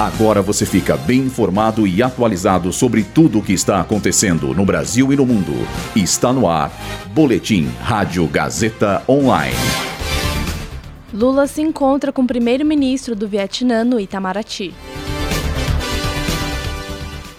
Agora você fica bem informado e atualizado sobre tudo o que está acontecendo no Brasil e no mundo. Está no ar. Boletim Rádio Gazeta Online. Lula se encontra com o primeiro-ministro do Vietnã no Itamaraty.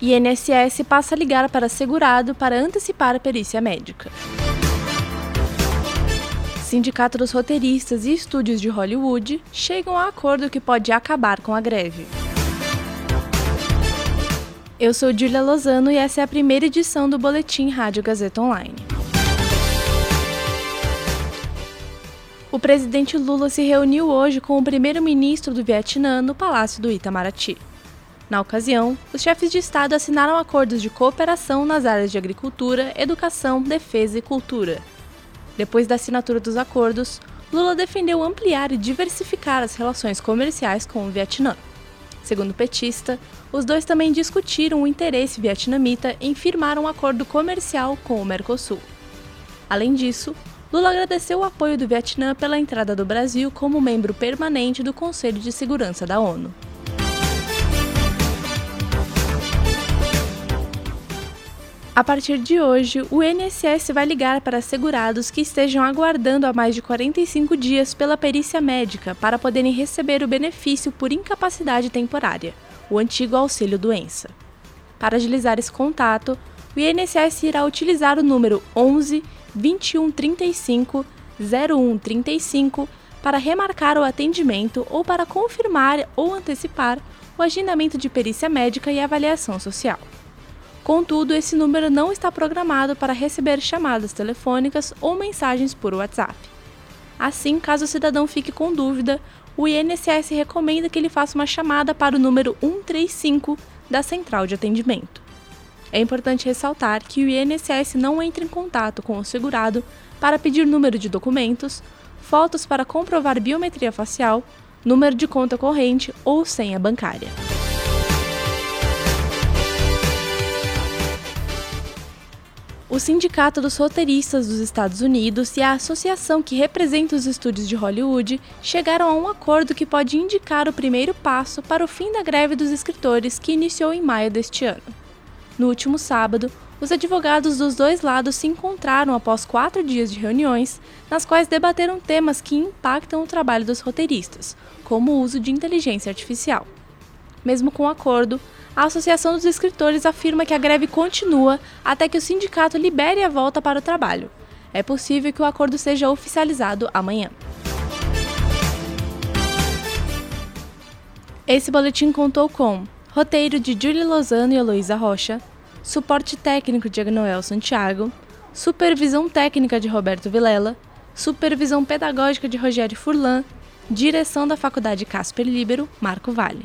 INSS passa a ligar para segurado para antecipar a perícia médica. Sindicato dos Roteiristas e Estúdios de Hollywood chegam a acordo que pode acabar com a greve. Eu sou Julia Lozano e essa é a primeira edição do Boletim Rádio Gazeta Online. O presidente Lula se reuniu hoje com o primeiro-ministro do Vietnã no Palácio do Itamaraty. Na ocasião, os chefes de Estado assinaram acordos de cooperação nas áreas de agricultura, educação, defesa e cultura. Depois da assinatura dos acordos, Lula defendeu ampliar e diversificar as relações comerciais com o Vietnã. Segundo o petista, os dois também discutiram o interesse vietnamita em firmar um acordo comercial com o Mercosul. Além disso, Lula agradeceu o apoio do Vietnã pela entrada do Brasil como membro permanente do Conselho de Segurança da ONU. A partir de hoje, o INSS vai ligar para segurados que estejam aguardando há mais de 45 dias pela perícia médica para poderem receber o benefício por incapacidade temporária, o antigo auxílio doença. Para agilizar esse contato, o INSS irá utilizar o número 11 2135 0135 para remarcar o atendimento ou para confirmar ou antecipar o agendamento de perícia médica e avaliação social. Contudo, esse número não está programado para receber chamadas telefônicas ou mensagens por WhatsApp. Assim, caso o cidadão fique com dúvida, o INSS recomenda que ele faça uma chamada para o número 135 da central de atendimento. É importante ressaltar que o INSS não entra em contato com o segurado para pedir número de documentos, fotos para comprovar biometria facial, número de conta corrente ou senha bancária. O Sindicato dos Roteiristas dos Estados Unidos e a associação que representa os estúdios de Hollywood chegaram a um acordo que pode indicar o primeiro passo para o fim da greve dos escritores que iniciou em maio deste ano. No último sábado, os advogados dos dois lados se encontraram após quatro dias de reuniões, nas quais debateram temas que impactam o trabalho dos roteiristas, como o uso de inteligência artificial. Mesmo com o acordo, a Associação dos Escritores afirma que a greve continua até que o sindicato libere a volta para o trabalho. É possível que o acordo seja oficializado amanhã. Esse boletim contou com roteiro de Julie Lozano e Heloísa Rocha, suporte técnico de Agnoel Santiago, supervisão técnica de Roberto Vilela, supervisão pedagógica de Rogério Furlan, direção da Faculdade Casper Libero, Marco Vale.